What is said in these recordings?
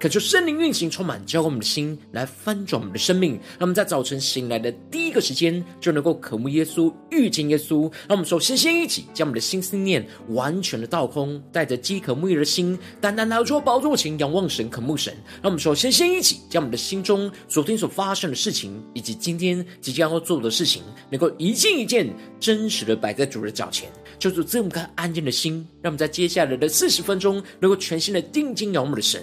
恳求圣灵运行，充满浇灌我们的心，来翻转我们的生命。让我们在早晨醒来的第一个时间，就能够渴慕耶稣、遇见耶稣。让我们首先先一起将我们的心思念完全的倒空，带着饥渴沐浴的心，单单来到主宝座前仰望神、渴慕神。让我们首先先一起将我们的心中昨天所发生的事情，以及今天即将要做的事情，能够一件一件真实的摆在主的脚前，求主赐我们颗安静的心，让我们在接下来的四十分钟，能够全心的定睛仰望我们的神。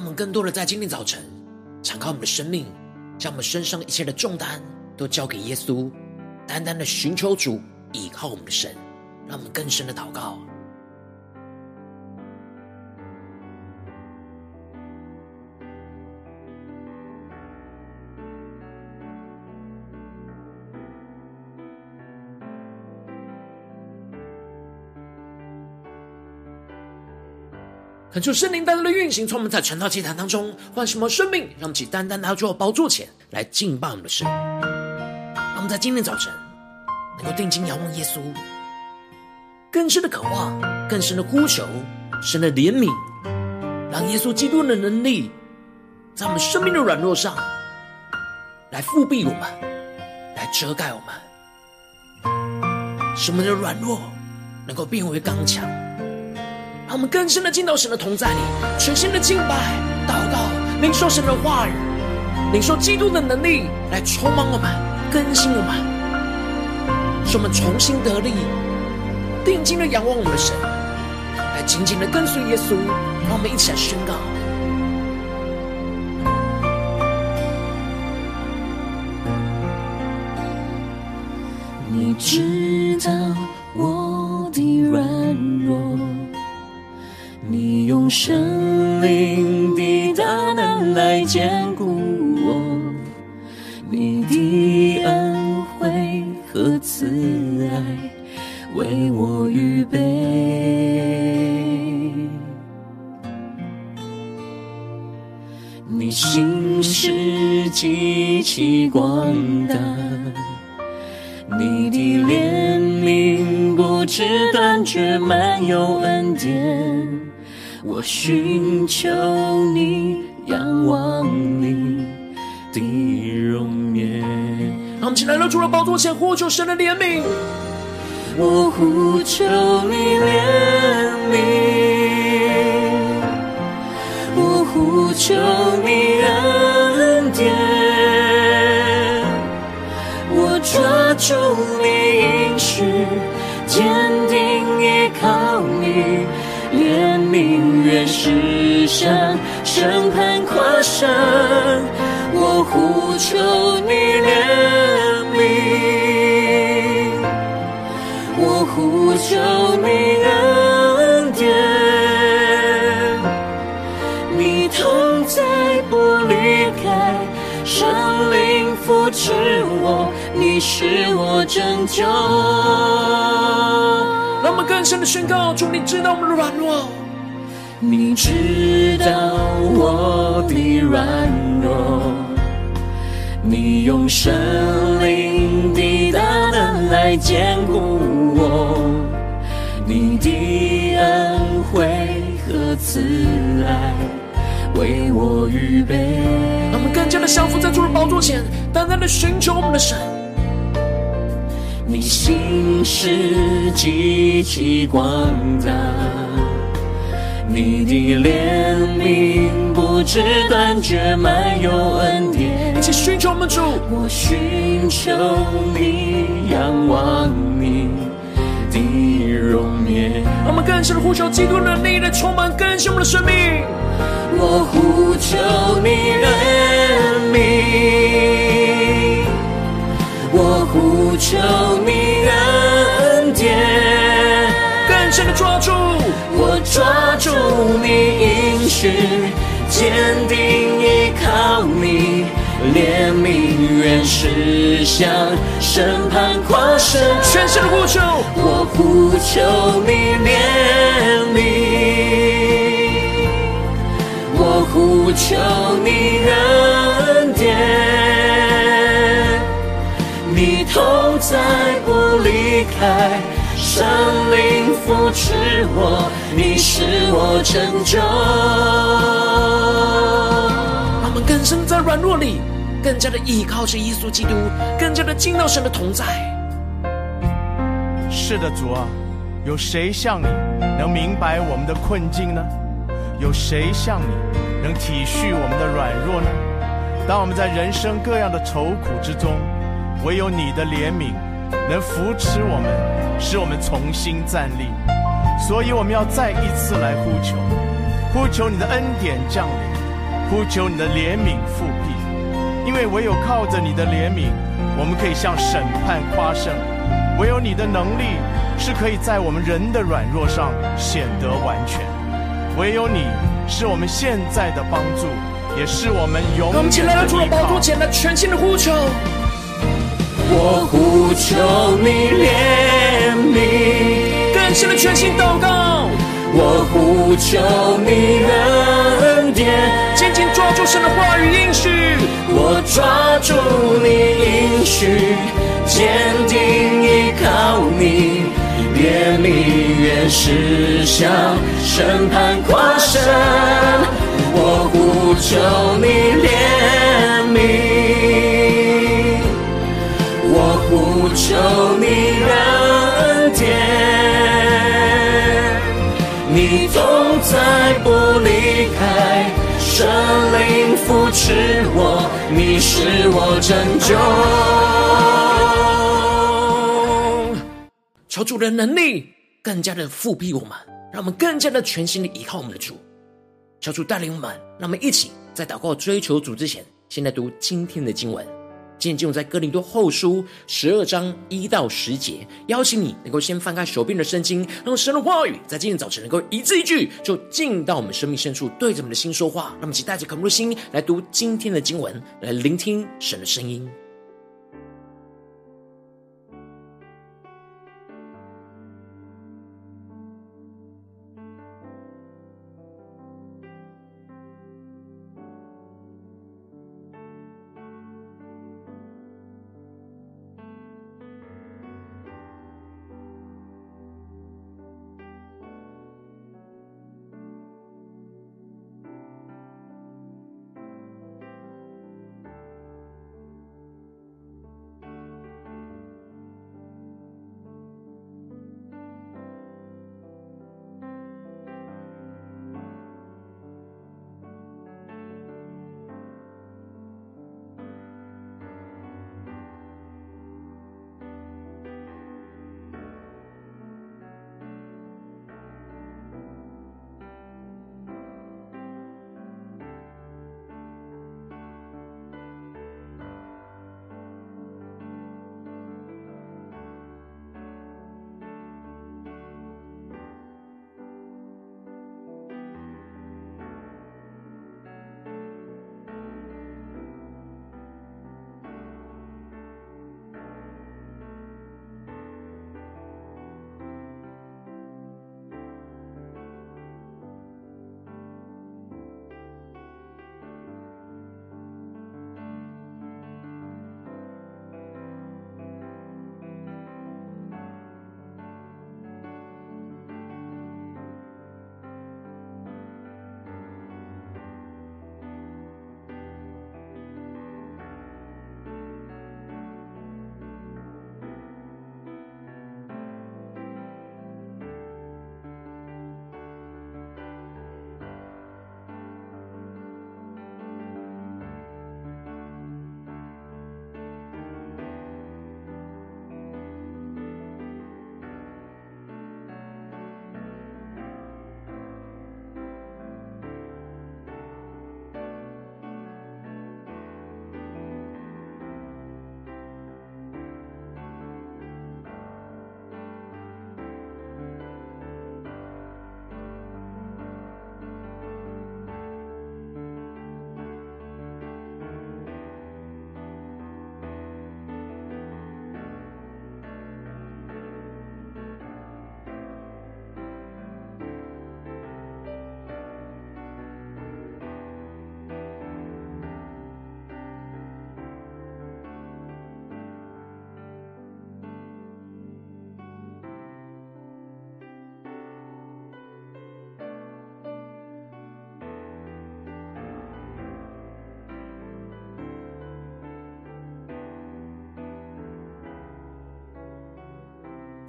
我们更多的在今天早晨，敞开我们的生命，将我们身上一切的重担都交给耶稣，单单的寻求主，倚靠我们的神，让我们更深的祷告。恳求圣灵单单的运行，从我们在晨祷祭坛当中唤醒我们生命，让我们起单单拿到宝座前来敬拜我们的神。让我们在今天早晨能够定睛仰望耶稣，更深的渴望，更深的呼求神的怜悯，让耶稣基督的能力在我们生命的软弱上来覆庇我们，来遮盖我们，使我们的软弱能够变为刚强。让我们更深的进到神的同在里，全新的敬拜、祷告，领受神的话语，领受基督的能力来充满我们、更新我们，使我们重新得力，定睛的仰望我们的神，来紧紧的跟随耶稣。让我们一起来宣告：你知道神灵的大能来坚固我，你的恩惠和慈爱为我预备。你心事极其广大，你的怜悯不知断绝，满有恩典。我寻求你，仰望你的容颜。让我们起来，到主的宝座前呼求神的怜悯。我呼求你怜悯，我呼求你恩典，我抓住你应许，坚定依靠你。怜悯愿实现，审判跨生，我呼求你怜悯，我呼求你恩典，你同在不离开，圣灵扶持我，你是我拯救。让我们更深的宣告：主，你知道我们的软弱，你知道我的软弱，你用神灵的大能来坚固我，你的恩惠和慈爱为我预备。让我们更加的降服在主的宝座前，单单的寻求我们的神。你心事极其广大，你的怜悯不知断绝，满有恩典。一起寻求我们主，我寻求你，仰望你的容颜。让我们更深的呼求基督的能力来充满更新我们的生命。我呼求你恩悯，我呼求许，坚定依靠你，怜悯愿驶向审判跨身，全新的呼求，我呼求你怜悯。我呼求你恩典，你同在不离开，圣灵扶持我，你是我拯救。他们更深在软弱里，更加的依靠着耶稣基督，更加的进到神的同在。是的，主啊，有谁像你能明白我们的困境呢？有谁像你能体恤我们的软弱呢？当我们在人生各样的愁苦之中，唯有你的怜悯能扶持我们，使我们重新站立。所以我们要再一次来呼求，呼求你的恩典降临，呼求你的怜悯复辟。因为唯有靠着你的怜悯，我们可以向审判夸胜；唯有你的能力是可以在我们人的软弱上显得完全。唯有你是我们现在的帮助，也是我们永远的依靠。我们起来到主的宝座前来全心的呼求。我呼求你怜悯，更深的全心祷告。我呼求你恩典，紧紧抓住神的话语应许。我抓住你应许，坚定依靠你。怜悯愿驶向审判跨生，我呼求你怜悯，我呼求你恩典，你同在不离开，圣灵扶持我，你是我拯救。求主的能力更加的复辟我们，让我们更加的全心的依靠我们的主。求主带领我们，让我们一起在祷告追求主之前，先来读今天的经文。今天经文在哥林多后书十二章一到十节。邀请你能够先翻开手边的圣经，让神的话语在今天早晨能够一字一句，就进到我们生命深处，对着我们的心说话。让我们一起带着渴慕的心来读今天的经文，来聆听神的声音。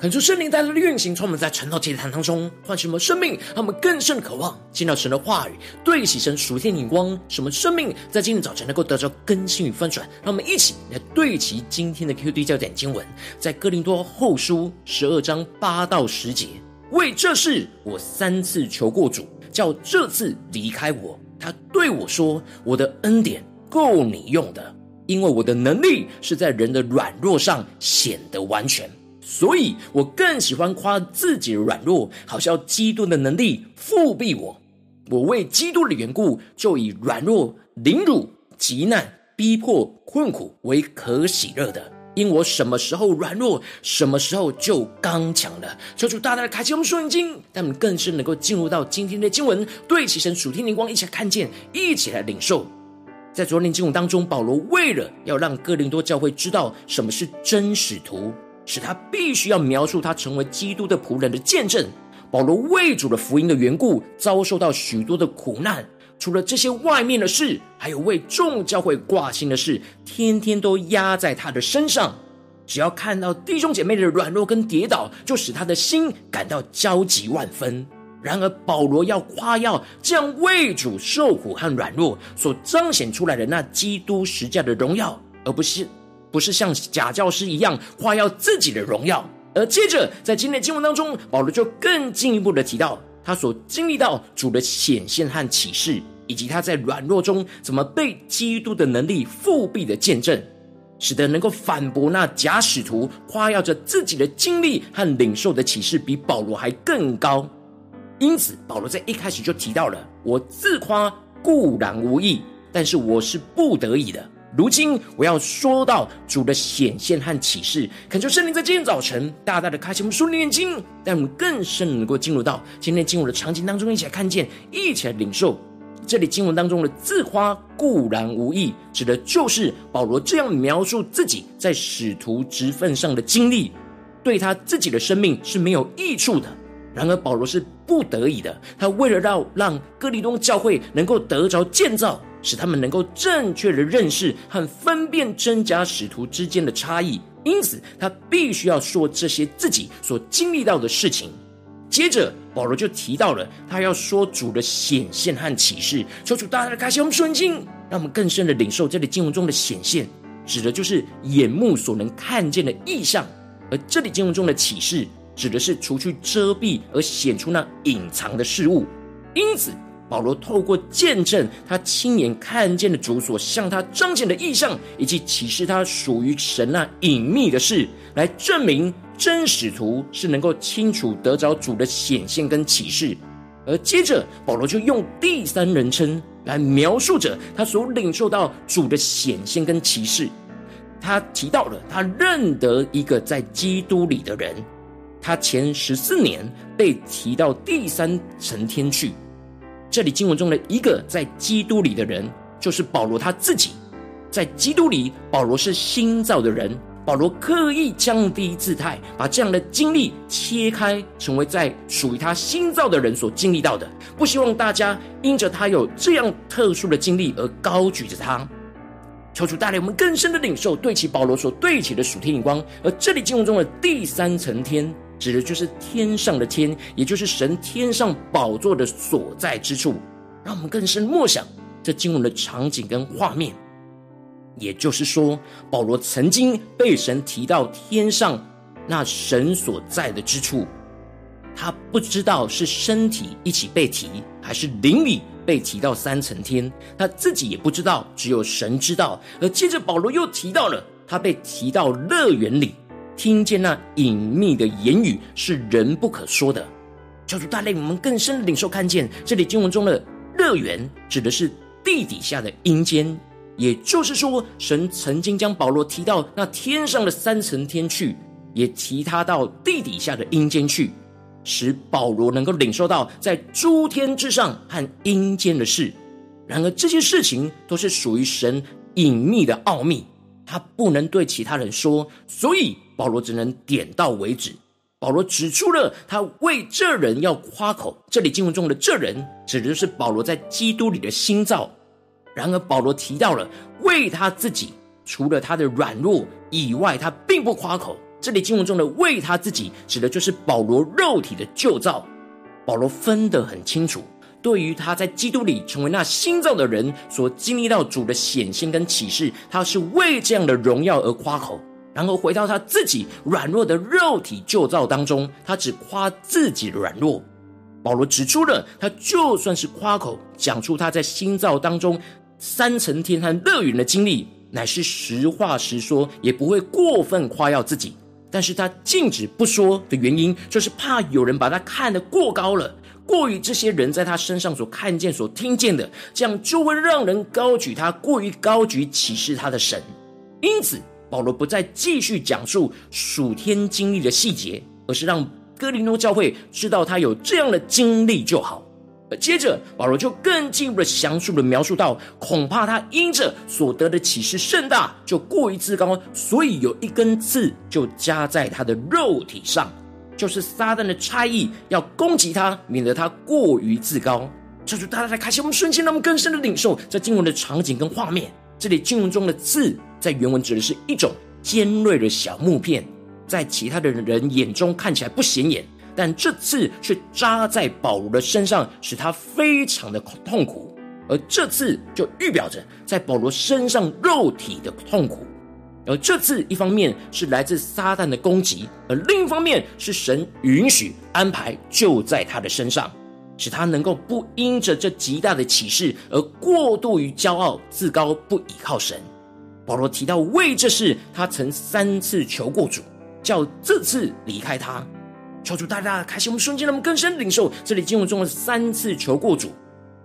恳求圣灵带来的运行，从我们在晨祷祭坛当中唤醒我们生命，让我们更甚渴望见到神的话语，对齐神属天的光，使我们生命在今天早晨能够得到更新与翻转。让我们一起来对齐今天的 QD 焦点经文，在哥林多后书十二章八到十节。为这事，我三次求过主，叫这次离开我。他对我说：“我的恩典够你用的，因为我的能力是在人的软弱上显得完全。”所以我更喜欢夸自己的软弱，好像基督的能力覆庇我。我为基督的缘故，就以软弱、凌辱、急难、逼迫、困苦为可喜乐的。因我什么时候软弱，什么时候就刚强了。求主大大的开启我们属灵经，让我们更是能够进入到今天的经文，对齐神属天灵光，一起来看见，一起来领受。在昨天经文当中，保罗为了要让哥林多教会知道什么是真使徒。使他必须要描述他成为基督的仆人的见证。保罗为主的福音的缘故，遭受到许多的苦难。除了这些外面的事，还有为众教会挂心的事，天天都压在他的身上。只要看到弟兄姐妹的软弱跟跌倒，就使他的心感到焦急万分。然而，保罗要夸耀这样为主受苦和软弱所彰显出来的那基督十架的荣耀，而不是。不是像假教师一样夸耀自己的荣耀，而接着在今天的经文当中，保罗就更进一步的提到他所经历到主的显现和启示，以及他在软弱中怎么被基督的能力复辟的见证，使得能够反驳那假使徒夸耀着自己的经历和领受的启示比保罗还更高。因此，保罗在一开始就提到了：我自夸固然无益，但是我是不得已的。如今我要说到主的显现和启示，恳求圣灵在今天早晨大大的开启我们属灵眼睛，让我们更深能够进入到今天经文的场景当中，一起来看见，一起来领受。这里经文当中的自夸固然无益，指的就是保罗这样描述自己在使徒职分上的经历，对他自己的生命是没有益处的。然而保罗是不得已的，他为了让让哥林多教会能够得着建造。使他们能够正确的认识和分辨真假使徒之间的差异，因此他必须要说这些自己所经历到的事情。接着，保罗就提到了他要说主的显现和启示，求主大大的开启我们属灵经，让我们更深的领受这里经文中的显现，指的就是眼目所能看见的意象；而这里经文中的启示，指的是除去遮蔽而显出那隐藏的事物。因此。保罗透过见证他亲眼看见的主所向他彰显的意象，以及启示他属于神那隐秘的事，来证明真使徒是能够清楚得着主的显现跟启示。而接着，保罗就用第三人称来描述着他所领受到主的显现跟启示。他提到了他认得一个在基督里的人，他前十四年被提到第三层天去。这里经文中的一个在基督里的人，就是保罗他自己。在基督里，保罗是新造的人。保罗刻意降低姿态，把这样的经历切开，成为在属于他新造的人所经历到的。不希望大家因着他有这样特殊的经历而高举着他。求主带领我们更深的领受，对齐保罗所对齐的属天眼光。而这里经文中的第三层天。指的就是天上的天，也就是神天上宝座的所在之处。让我们更深默想这经文的场景跟画面。也就是说，保罗曾经被神提到天上那神所在的之处，他不知道是身体一起被提，还是灵里被提到三层天，他自己也不知道，只有神知道。而接着保罗又提到了他被提到乐园里。听见那隐秘的言语是人不可说的，求主带领我们更深的领受看见，这里经文中的乐园指的是地底下的阴间，也就是说，神曾经将保罗提到那天上的三层天去，也提他到地底下的阴间去，使保罗能够领受到在诸天之上和阴间的事。然而，这些事情都是属于神隐秘的奥秘，他不能对其他人说，所以。保罗只能点到为止。保罗指出了他为这人要夸口，这里经文中的这人指的就是保罗在基督里的新造。然而保罗提到了为他自己，除了他的软弱以外，他并不夸口，这里经文中的为他自己，指的就是保罗肉体的旧造。保罗分得很清楚，对于他在基督里成为那新造的人所经历到主的显现跟启示，他是为这样的荣耀而夸口。然后回到他自己软弱的肉体旧造当中，他只夸自己的软弱。保罗指出了，他就算是夸口讲出他在新造当中三层天和乐园的经历，乃是实话实说，也不会过分夸耀自己。但是他禁止不说的原因，就是怕有人把他看得过高了，过于这些人在他身上所看见、所听见的，这样就会让人高举他，过于高举启示他的神。因此，保罗不再继续讲述属天经历的细节，而是让哥林多教会知道他有这样的经历就好。接着，保罗就更进一步的详述的描述到，恐怕他因着所得的启示甚大，就过于自高，所以有一根刺就加在他的肉体上，就是撒旦的差役要攻击他，免得他过于自高。这就大家来开启我们瞬间，让我们更深的领受在经文的场景跟画面。这里经文中的刺，在原文指的是一种尖锐的小木片，在其他的人眼中看起来不显眼。但这刺却扎在保罗的身上，使他非常的痛苦。而这刺就预表着在保罗身上肉体的痛苦。而这次一方面是来自撒旦的攻击，而另一方面是神允许安排就在他的身上，使他能够不因着这极大的启示而过度于骄傲自高，不倚靠神。保罗提到为这事，他曾三次求过主，叫这次离开他。求主大大开启我们瞬间，让我们更深领受这里经文中的三次求过主，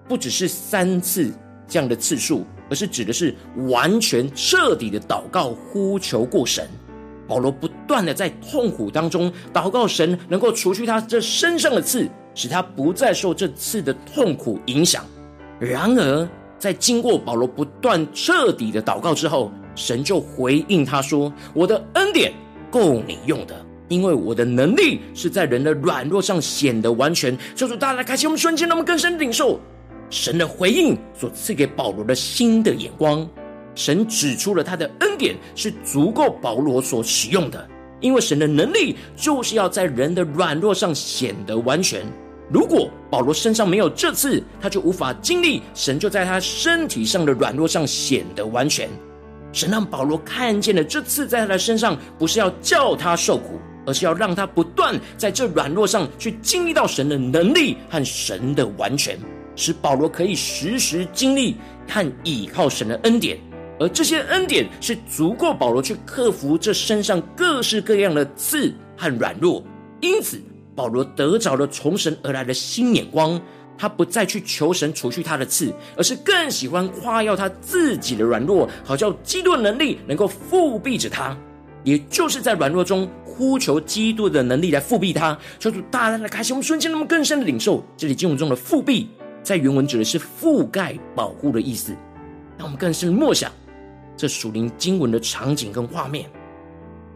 不只是三次这样的次数，而是指的是完全彻底的祷告呼求过神。保罗不断的在痛苦当中祷告神，能够除去他这身上的刺，使他不再受这次的痛苦影响。然而，在经过保罗不断彻底的祷告之后，神就回应他说：“我的恩典够你用的。”因为我的能力是在人的软弱上显得完全，求主大家来开启我们瞬间，让我们更深领受神的回应所赐给保罗的新的眼光。神指出了他的恩典是足够保罗所使用的，因为神的能力就是要在人的软弱上显得完全。如果保罗身上没有这次，他就无法经历神就在他身体上的软弱上显得完全。神让保罗看见了这次在他的身上，不是要叫他受苦。而是要让他不断在这软弱上去经历到神的能力和神的完全，使保罗可以时时经历和倚靠神的恩典，而这些恩典是足够保罗去克服这身上各式各样的刺和软弱。因此，保罗得着了从神而来的新眼光，他不再去求神除去他的刺，而是更喜欢夸耀他自己的软弱，好叫基督的能力能够覆庇着他，也就是在软弱中。呼求基督的能力来覆庇他，求主大大的开启我们瞬间，那么更深的领受这里经文中的覆庇，在原文指的是覆盖、保护的意思。让我们更深默想这属灵经文的场景跟画面，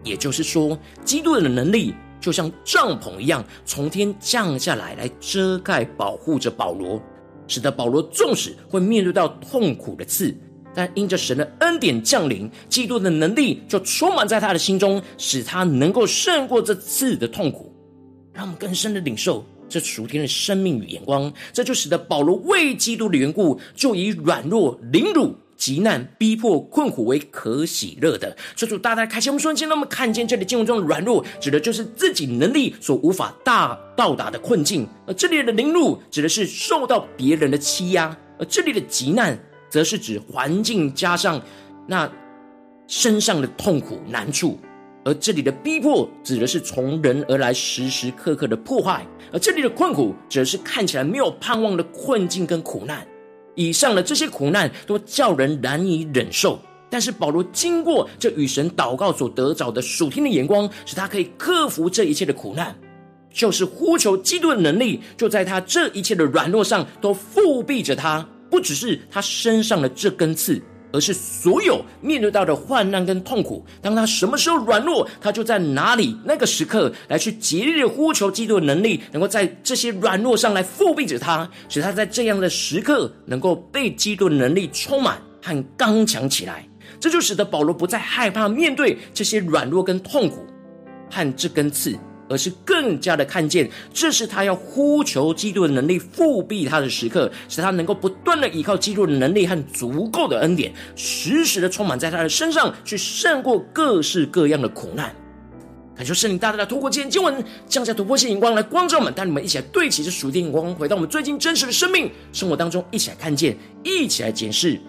也就是说，基督的能力就像帐篷一样，从天降下来，来遮盖、保护着保罗，使得保罗纵使会面对到痛苦的刺。但因着神的恩典降临，基督的能力就充满在他的心中，使他能够胜过这次的痛苦，让我们更深的领受这属天的生命与眼光。这就使得保罗为基督的缘故，就以软弱、凌辱、急难、逼迫、困苦为可喜乐的。求主大大开启我们双眼，让我们看见这里经文中的软弱，指的就是自己能力所无法大到达的困境；而这里的凌辱，指的是受到别人的欺压；而这里的急难。则是指环境加上那身上的痛苦难处，而这里的逼迫指的是从人而来时时刻刻的破坏，而这里的困苦指的是看起来没有盼望的困境跟苦难。以上的这些苦难都叫人难以忍受，但是保罗经过这与神祷告所得着的属天的眼光，使他可以克服这一切的苦难，就是呼求基督的能力，就在他这一切的软弱上都复辟着他。不只是他身上的这根刺，而是所有面对到的患难跟痛苦。当他什么时候软弱，他就在哪里那个时刻来去竭力的呼求基督的能力，能够在这些软弱上来覆庇着他，使他在这样的时刻能够被基督的能力充满和刚强起来。这就使得保罗不再害怕面对这些软弱跟痛苦，和这根刺。而是更加的看见，这是他要呼求基督的能力复辟他的时刻，使他能够不断的依靠基督的能力和足够的恩典，时时的充满在他的身上，去胜过各式各样的苦难。感谢圣灵大大的透过今天经文，降下突破性眼光来光照我们，带你们一起来对齐这属天眼光，回到我们最近真实的生命生活当中，一起来看见，一起来检视。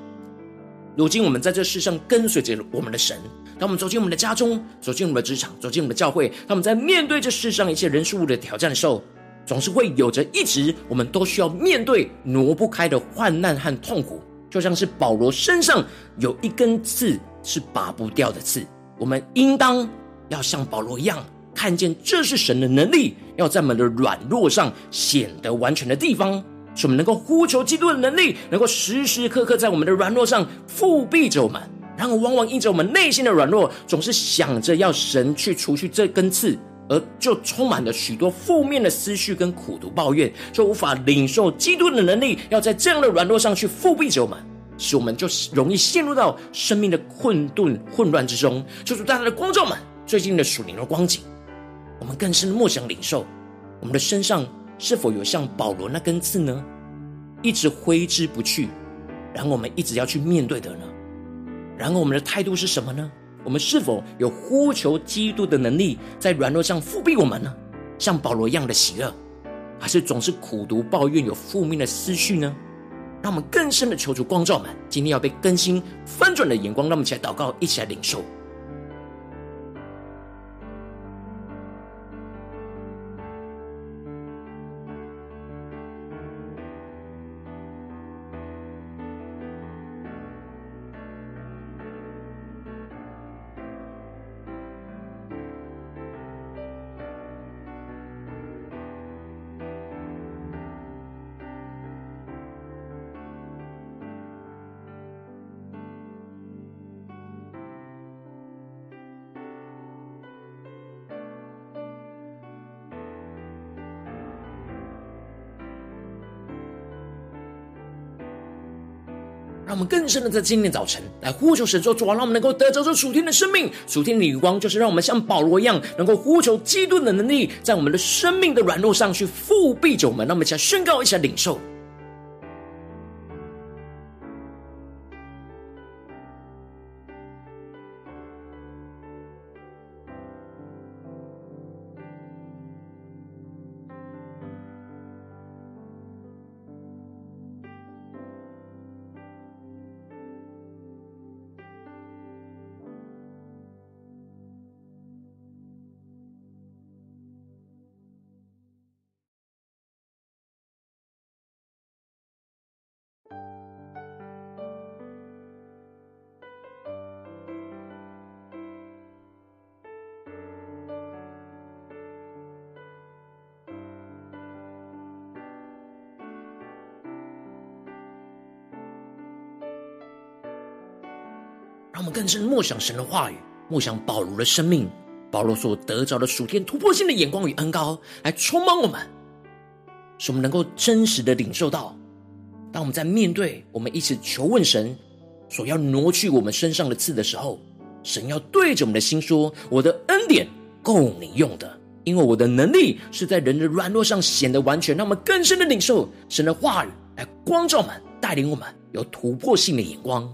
如今我们在这世上跟随着我们的神。当我们走进我们的家中，走进我们的职场，走进我们的教会，当我们在面对这世上一切人事物的挑战的时候，总是会有着一直我们都需要面对挪不开的患难和痛苦，就像是保罗身上有一根刺是拔不掉的刺。我们应当要像保罗一样，看见这是神的能力，要在我们的软弱上显得完全的地方，使我们能够呼求基督的能力，能够时时刻刻在我们的软弱上复辟着我们。然而，往往因着我们内心的软弱，总是想着要神去除去这根刺，而就充满了许多负面的思绪跟苦毒抱怨，就无法领受基督的能力，要在这样的软弱上去复辟着我们，使我们就容易陷入到生命的困顿、混乱之中。就是大家的观众们，最近的属灵的光景，我们更深的默想领受，我们的身上是否有像保罗那根刺呢？一直挥之不去，然后我们一直要去面对的呢？然后，我们的态度是什么呢？我们是否有呼求基督的能力，在软弱上复辟我们呢？像保罗一样的喜乐，还是总是苦读抱怨，有负面的思绪呢？让我们更深的求主光照们，今天要被更新翻转的眼光，让我们一起来祷告，一起来领受。更深的在今天早晨来呼求神，说主啊，让我们能够得着这属天的生命，属天的光，就是让我们像保罗一样，能够呼求基督的能力，在我们的生命的软弱上去复辟着我们。让我们一起来宣告，一起来领受。是默想神的话语，默想保罗的生命，保罗所得着的属天突破性的眼光与恩膏，来充满我们，使我们能够真实的领受到，当我们在面对我们一起求问神所要挪去我们身上的刺的时候，神要对着我们的心说：“我的恩典够你用的，因为我的能力是在人的软弱上显得完全。”让我们更深的领受神的话语，来光照我们，带领我们有突破性的眼光。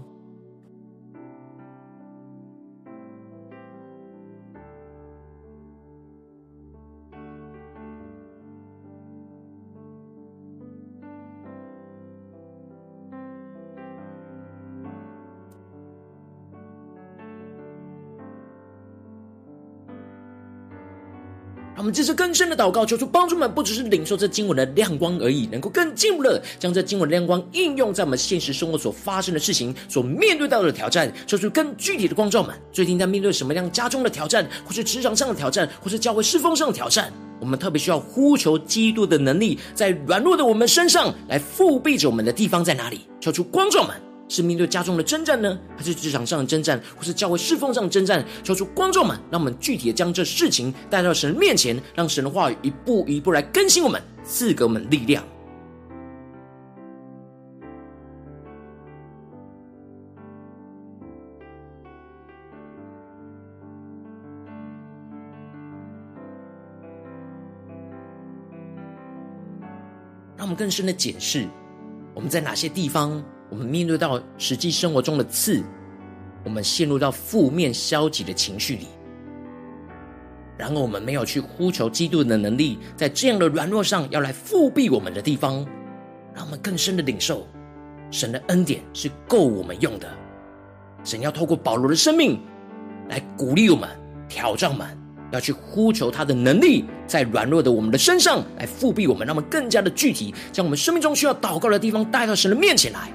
我们这次更深的祷告，求主帮助们，不只是领受这经文的亮光而已，能够更进一步的将这经文的亮光应用在我们现实生活所发生的事情、所面对到的挑战，求出更具体的光照们。最近在面对什么样家中的挑战，或是职场上的挑战，或是教会侍奉上的挑战，我们特别需要呼求基督的能力，在软弱的我们身上来覆庇着我们的地方在哪里？求出光照们。是面对家中的征战呢？还是职场上的征战或是教会侍奉上的征战？求出观众们让我们具体的将这事情带到神面前让神的话语一步一步来更新我们赐给我们力量。让我们更深的解释我们在哪些地方我们面对到实际生活中的刺，我们陷入到负面消极的情绪里。然而，我们没有去呼求基督的能力，在这样的软弱上要来复辟我们的地方，让我们更深的领受神的恩典是够我们用的。神要透过保罗的生命来鼓励我们、挑战我们，要去呼求他的能力，在软弱的我们的身上来复辟我们，让我们更加的具体，将我们生命中需要祷告的地方带到神的面前来。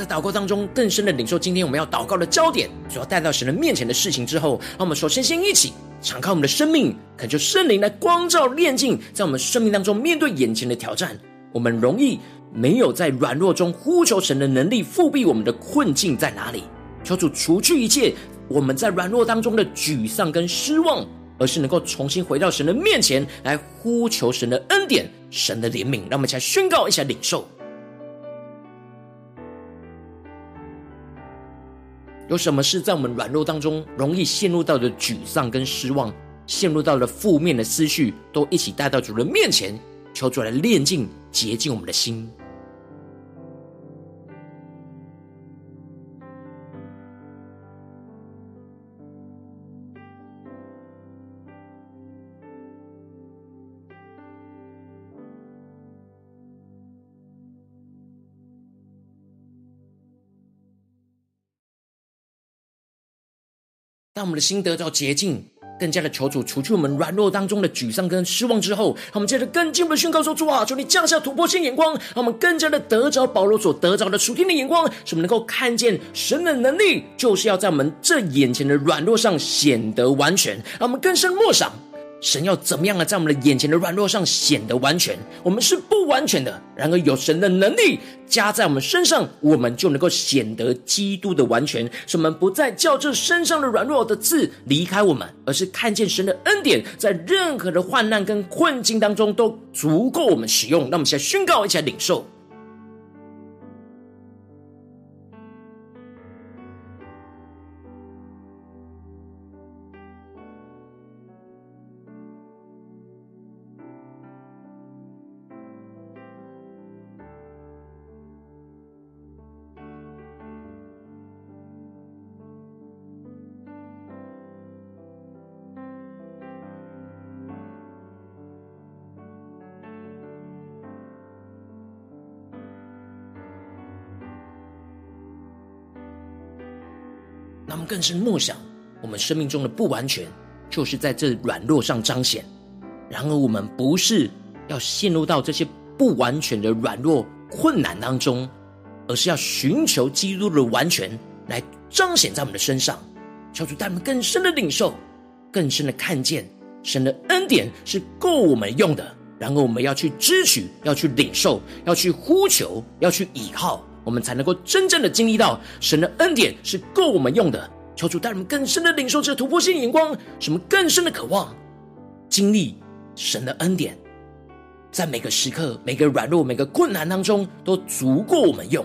在祷告当中更深的领受，今天我们要祷告的焦点，主要带到神的面前的事情之后，让我们首先先一起敞开我们的生命，恳求圣灵来光照炼净，在我们生命当中面对眼前的挑战，我们容易没有在软弱中呼求神的能力，覆庇我们的困境在哪里？求主除去一切我们在软弱当中的沮丧跟失望，而是能够重新回到神的面前来呼求神的恩典、神的怜悯。让我们一起来宣告一下领受。有什么事在我们软弱当中容易陷入到的沮丧跟失望，陷入到了负面的思绪，都一起带到主人面前，求主来炼净、洁净我们的心。当我们的心得到洁净，更加的求主除去我们软弱当中的沮丧跟失望之后，让我们接着更进一步的宣告说：主啊，求你降下突破性眼光，让我们更加的得着保罗所得着的属天的眼光，使我们能够看见神的能力，就是要在我们这眼前的软弱上显得完全，让我们更深默想。神要怎么样呢？在我们的眼前的软弱上显得完全。我们是不完全的，然而有神的能力加在我们身上，我们就能够显得基督的完全。使我们不再叫这身上的软弱的字离开我们，而是看见神的恩典，在任何的患难跟困境当中都足够我们使用。那我们现在宣告，一起来领受。那么更是默想，我们生命中的不完全，就是在这软弱上彰显。然而，我们不是要陷入到这些不完全的软弱困难当中，而是要寻求基督的完全来彰显在我们的身上。求主带我们更深的领受，更深的看见神的恩典是够我们用的。然后，我们要去支取，要去领受，要去呼求，要去倚靠。我们才能够真正的经历到神的恩典是够我们用的。求主带我们更深的领受这突破性眼光，什么更深的渴望经历神的恩典，在每个时刻、每个软弱、每个困难当中，都足够我们用。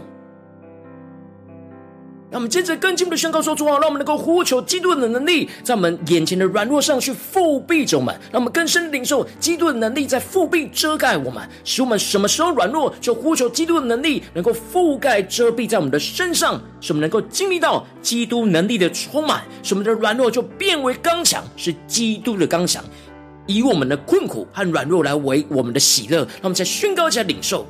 让我们接着更进一步的宣告说：“主啊，让我们能够呼求基督的能力，在我们眼前的软弱上去覆庇着我们，让我们更深的领受基督的能力在覆庇遮盖我们，使我们什么时候软弱，就呼求基督的能力能够覆盖遮蔽在我们的身上，使我们能够经历到基督能力的充满，使我们的软弱就变为刚强，是基督的刚强，以我们的困苦和软弱来为我们的喜乐。让我们再宣告一下领受。”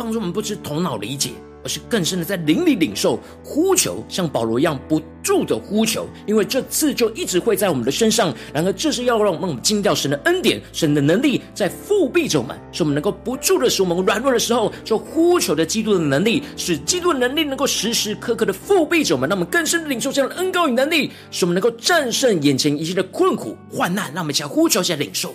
帮助我们不只头脑理解，而是更深的在灵里领受呼求，像保罗一样不住的呼求，因为这次就一直会在我们的身上。然而，这是要让我们惊掉神的恩典、神的能力在复辟着我们，使我们能够不住的使，我们软弱的时候，就呼求的基督的能力，使基督的能力能够时时刻刻的复辟着我们，让我们更深的领受这样的恩膏与能力，使我们能够战胜眼前一切的困苦患难。让我们一起来呼求，一起来领受。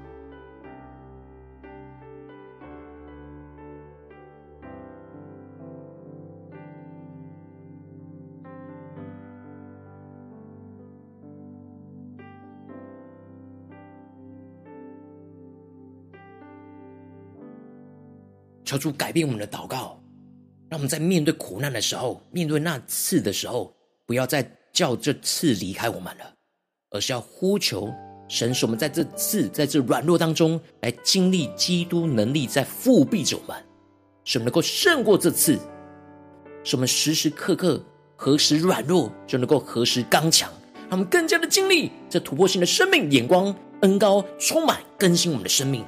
求主改变我们的祷告，让我们在面对苦难的时候，面对那刺的时候，不要再叫这刺离开我们了，而是要呼求神，使我们在这刺、在这软弱当中，来经历基督能力在复辟着我们，使我们能够胜过这刺，使我们时时刻刻何时软弱就能够何时刚强，让我们更加的经历这突破性的生命眼光、恩膏充满更新我们的生命。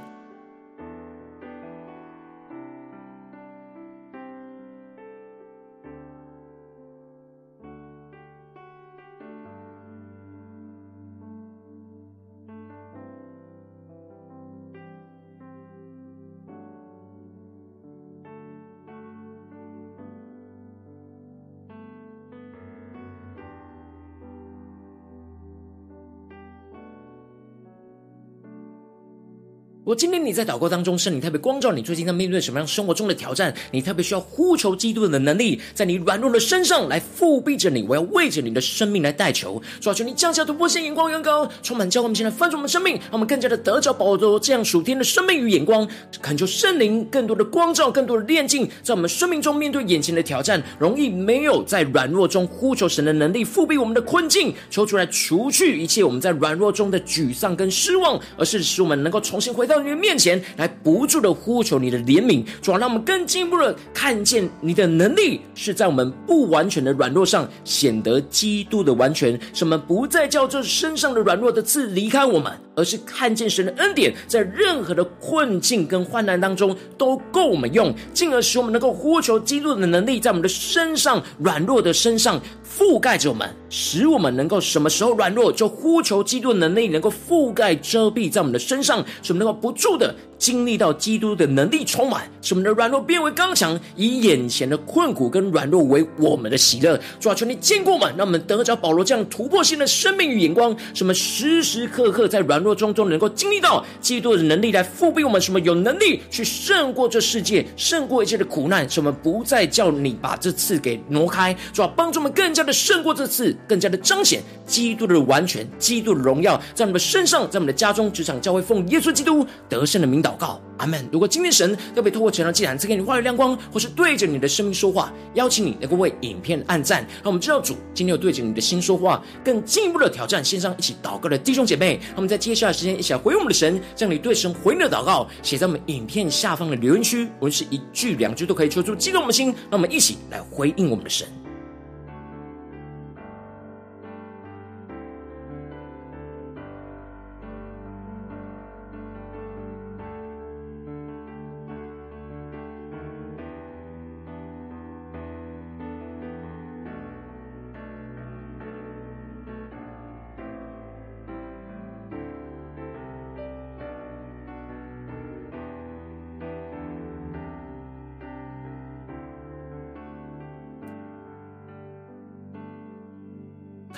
今天你在祷告当中，圣灵特别光照你，最近在面对什么样生活中的挑战？你特别需要呼求基督的能力，在你软弱的身上来覆庇着你。我要为着你的生命。来代求，主啊，求你降下突破性眼光，远高，充满教，我们现在翻转我们生命，让我们更加的得着保罗这样属天的生命。与眼光，恳求圣灵更多的光照，更多的炼净，在我们生命。中面对眼前的挑战，容易没有在软弱中呼求神的能力，覆庇我们的困境，求出来除去一切我们在软弱中的沮丧跟失望，而是使我们能够重新回到。你的面前来，不住的呼求你的怜悯，主要让我们更进一步的看见你的能力是在我们不完全的软弱上显得基督的完全，使我们不再叫这身上的软弱的刺离开我们，而是看见神的恩典在任何的困境跟患难当中都够我们用，进而使我们能够呼求基督的能力在我们的身上软弱的身上覆盖着我们，使我们能够什么时候软弱就呼求基督的能力能够覆盖遮蔽在我们的身上，使我们能够。不住的经历到基督的能力充满，使我们的软弱变为刚强，以眼前的困苦跟软弱为我们的喜乐。主啊，求你坚固我们，让我们得着保罗这样突破性的生命与眼光，使我们时时刻刻在软弱中都能够经历到基督的能力来覆庇我们，使我们有能力去胜过这世界，胜过一切的苦难，使我们不再叫你把这刺给挪开。主啊，帮助我们更加的胜过这刺，更加的彰显基督的完全，基督的荣耀在我们的身上，在我们的家中、职场、教会，奉耶稣基督得胜的名祷祷告，阿门。如果今天神要被透过成长祭坛赐给你话语亮光，或是对着你的生命说话，邀请你能够为影片按赞，让我们知道主今天有对着你的心说话，更进一步的挑战线上一起祷告的弟兄姐妹。让我们在接下来的时间一起来回应我们的神，将你对神回应的祷告写在我们影片下方的留言区，无论是一句两句都可以，求主激动我们的心，让我们一起来回应我们的神。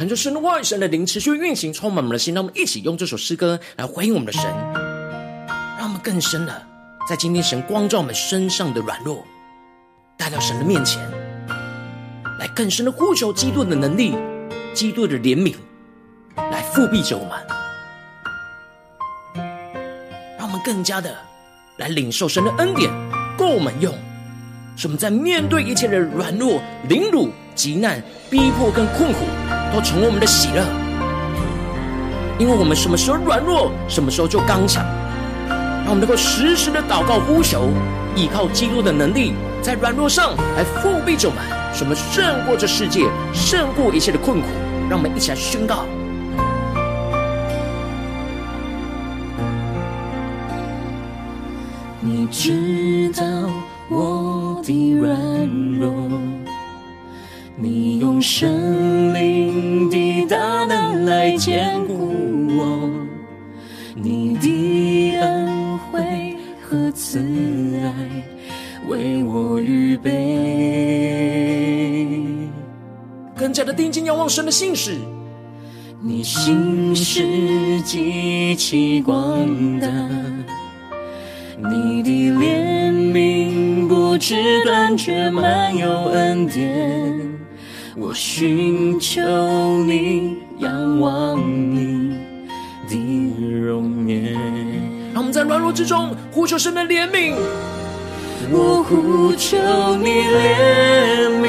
恳求神的话语、神的灵持续运行，充满我们的心。让我们一起用这首诗歌来回应我们的神，让我们更深的在今天神光照我们身上的软弱，带到神的面前，来更深的呼求基督的能力、基督的怜悯，来覆庇着我们，让我们更加的来领受神的恩典，够我们用，使我们在面对一切的软弱、凌辱。急难、逼迫跟困苦，都成为我们的喜乐。因为我们什么时候软弱，什么时候就刚强。让我们能够时时的祷告呼求，依靠基督的能力，在软弱上来覆庇着我们，使我们胜过这世界，胜过一切的困苦。让我们一起来宣告。你知道我的软弱，你用圣灵坚固我，你的恩惠和慈爱为我预备。更加的定睛仰望神的信实，你信实极其广大。你的怜悯不知断绝，满有恩典。我寻求你，仰望你的容颜。让我们在软弱之中呼求神的怜悯。我呼求你怜悯，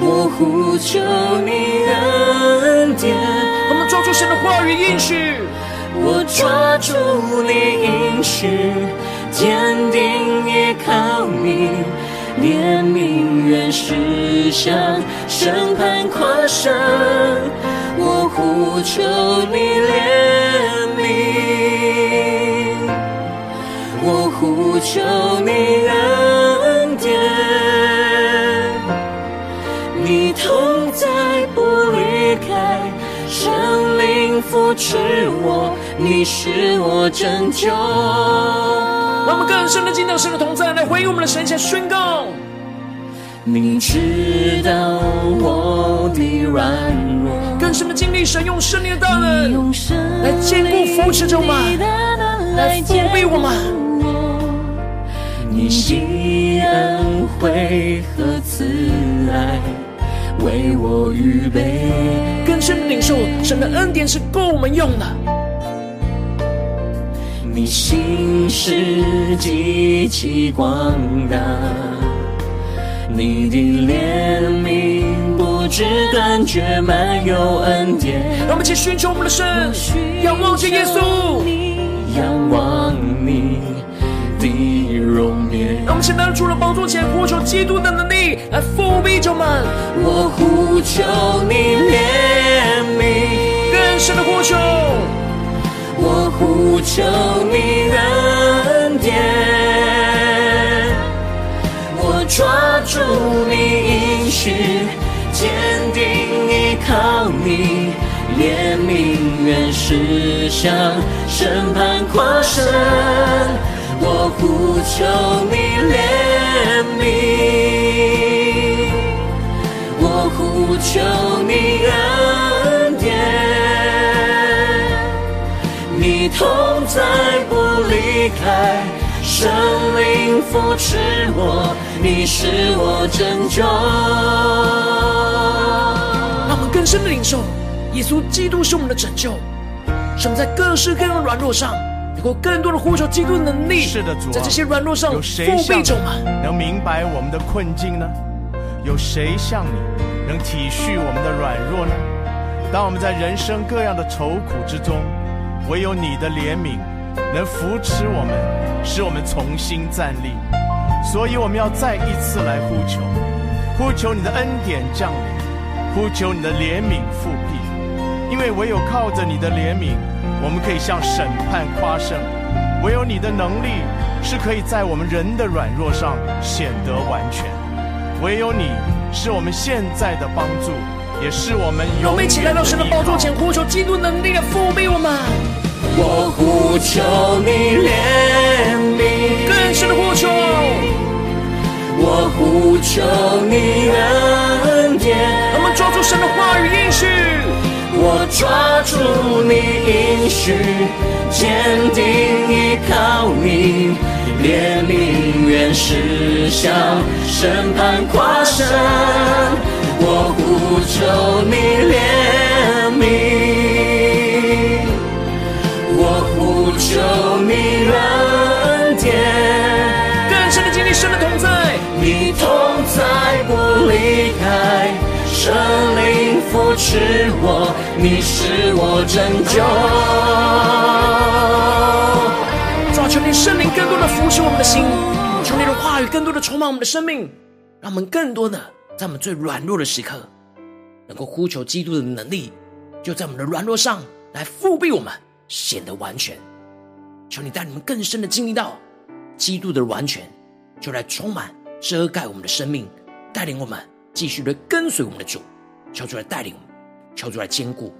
我呼求你恩典。我们抓住神的话语应许。我抓住你应许，坚定依靠你，怜悯原是向审判跨生。我呼求你怜悯，我呼求你恩典，你同在不离开，圣灵扶持我。你是我拯救。让我们更深的进到神的同在，来回应我们的神，下宣告。你知道我的软弱，更深的经历神用圣灵的大能来坚固扶持着我们，来覆庇我们。你的恩惠和慈爱为我预备，更深的领受神的恩典是够我们用的。你心是极其广大，你的怜悯不知感觉，满有恩典。让我们一起寻求我们的神，仰望着耶稣，仰望你的容颜。让我们现在除了宝座前呼求基督的能力来覆庇着我们。我呼求你怜悯，更深的呼求。我呼求你恩典，我抓住你应许，坚定依靠你，怜悯原是向审判跨生。我呼求你怜悯，我呼求你恩典。你同在不离开，圣灵扶持我，你是我拯救。让我们更深的领受，耶稣基督是我们的拯救，使我们在各式各样的软弱上，能够更多的呼求基督的能力。是的，主啊，在这些软弱上，有谁像你能明白我们的困境呢？有谁像你能体恤我们的软弱呢？当我们在人生各样的愁苦之中。唯有你的怜悯能扶持我们，使我们重新站立。所以我们要再一次来呼求，呼求你的恩典降临，呼求你的怜悯复辟。因为唯有靠着你的怜悯，我们可以向审判夸胜；唯有你的能力是可以在我们人的软弱上显得完全；唯有你是我们现在的帮助。也是我们永远的依靠。让我们一起来到神的宝座前，呼求基督能力的复辟我们。我呼求你怜悯，更深的呼求。我呼求你恩典。我们抓住神的话语应许。我抓住你应许，坚定依靠你，怜悯原是向审判跨生。我呼求你怜你恩典。更深的经历，神的同在，你同在不离开圣灵扶持我，你是我拯救。主啊，求你圣灵更多的扶持我们的心，求你的话语更多的充满我们的生命，让我们更多的在我们最软弱的时刻，能够呼求基督的能力，就在我们的软弱上来复辟我们，显得完全。求你带你们更深的经历到基督的完全，就来充满遮盖我们的生命，带领我们继续的跟随我们的主，求主来带领我们，求主来坚固。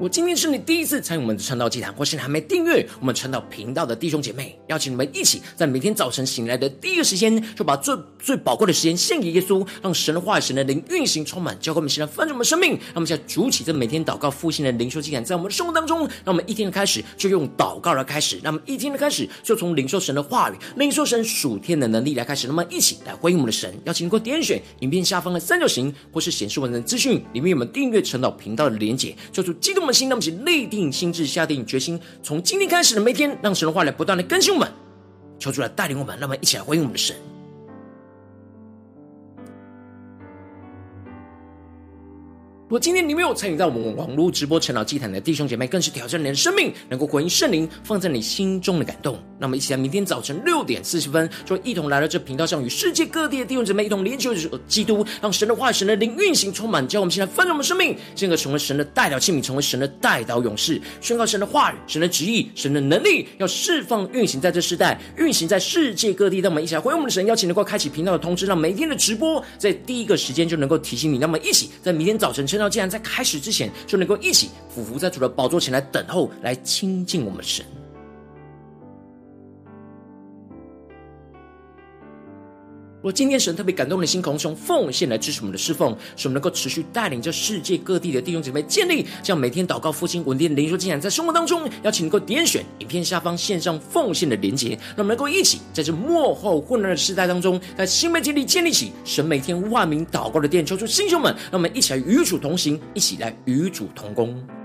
我今天是你第一次参与我们的传道祭坛，或是你还没订阅我们传道频道的弟兄姐妹，邀请你们一起在每天早晨醒来的第一个时间，就把最最宝贵的时间献给耶稣，让神的话语、神的灵运行充满，教会我们现在丰盛的生命。让我们现在主起这每天祷告复兴的灵修祭坛，在我们的生活当中，让我们一天的开始就用祷告来开始，让我们一天的开始就从领受神的话语、领受神属天的能力来开始。那么一起来回应我们的神，邀请你给我点选影片下方的三角形，或是显示文字资讯里面有我们订阅晨祷频道的连结，叫做激动的心，那么请立定心智，下定决心，从今天开始的每天，让神的话来不断的更新我们，求主来带领我们，让我们一起来回应我们的神。如果今天你没有参与到我们网络直播晨祷祭坛的弟兄姐妹，更是挑战。你的生命，能够回应圣灵放在你心中的感动。那么，一起来，明天早晨六点四十分，就一同来到这频道上，与世界各地的弟兄姐妹一同连接基督，让神的话语、神的灵运行充满，叫我们现在翻转我们生命，进而成为神的代表器皿，成为神的代祷勇士，宣告神的话语、神的旨意、神的能力，要释放运行在这世代，运行在世界各地。让我们一起来回应我们的神，邀请能够开启频道的通知，让每一天的直播在第一个时间就能够提醒你。那么，一起在明天早晨那既然在开始之前，就能够一起俯伏在主的宝座前来等候，来亲近我们神。若今天神特别感动的心，从奉献来支持我们的侍奉，使我们能够持续带领着世界各地的弟兄姐妹建立这样每天祷告复兴稳定的灵修进展，在生活当中，邀请能够点选影片下方线上奉献的连结，让我们能够一起在这幕后混乱的时代当中，在新媒体里建立起神每天万名祷告的殿，求出弟兄们，让我们一起来与主同行，一起来与主同工。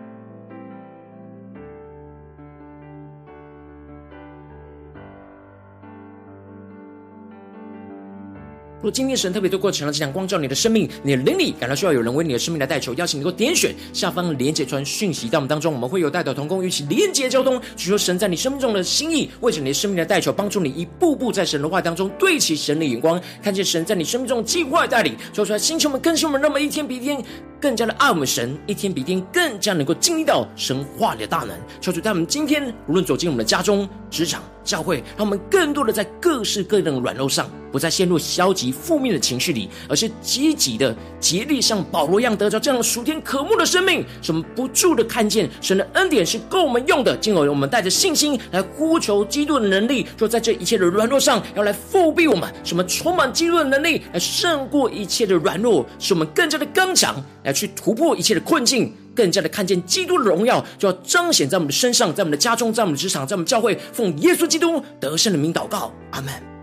若今天神特别透过程了只想光照你的生命，你的灵里感到需要有人为你的生命来代求，邀请你能够点选下方连接传讯息到我们当中，我们会有代表同工与其连接交通，寻求神在你生命中的心意，为着你的生命的代求，帮助你一步步在神的话当中对齐神的眼光，看见神在你生命中的计划带领，说出来，星球们更新我们，那么一天比一天更加的爱我们神，一天比一天更加能够经历到神话里的大能。求主在我们今天无论走进我们的家中、职场、教会，让我们更多的在各式各样的软弱上，不再陷入消极负面的情绪里，而是积极的竭力像保罗一样，得着这样属天渴慕的生命，使我们不住的看见神的恩典是够我们用的。进而我们带着信心来呼求基督的能力，就在这一切的软弱上，要来覆庇我们，使我们充满基督的能力，来胜过一切的软弱，使我们更加的刚强，来去突破一切的困境。更加的看见基督的荣耀，就要彰显在我们的身上，在我们的家中，在我们的职场，在我们教会，奉耶稣基督得胜的名祷告，阿门。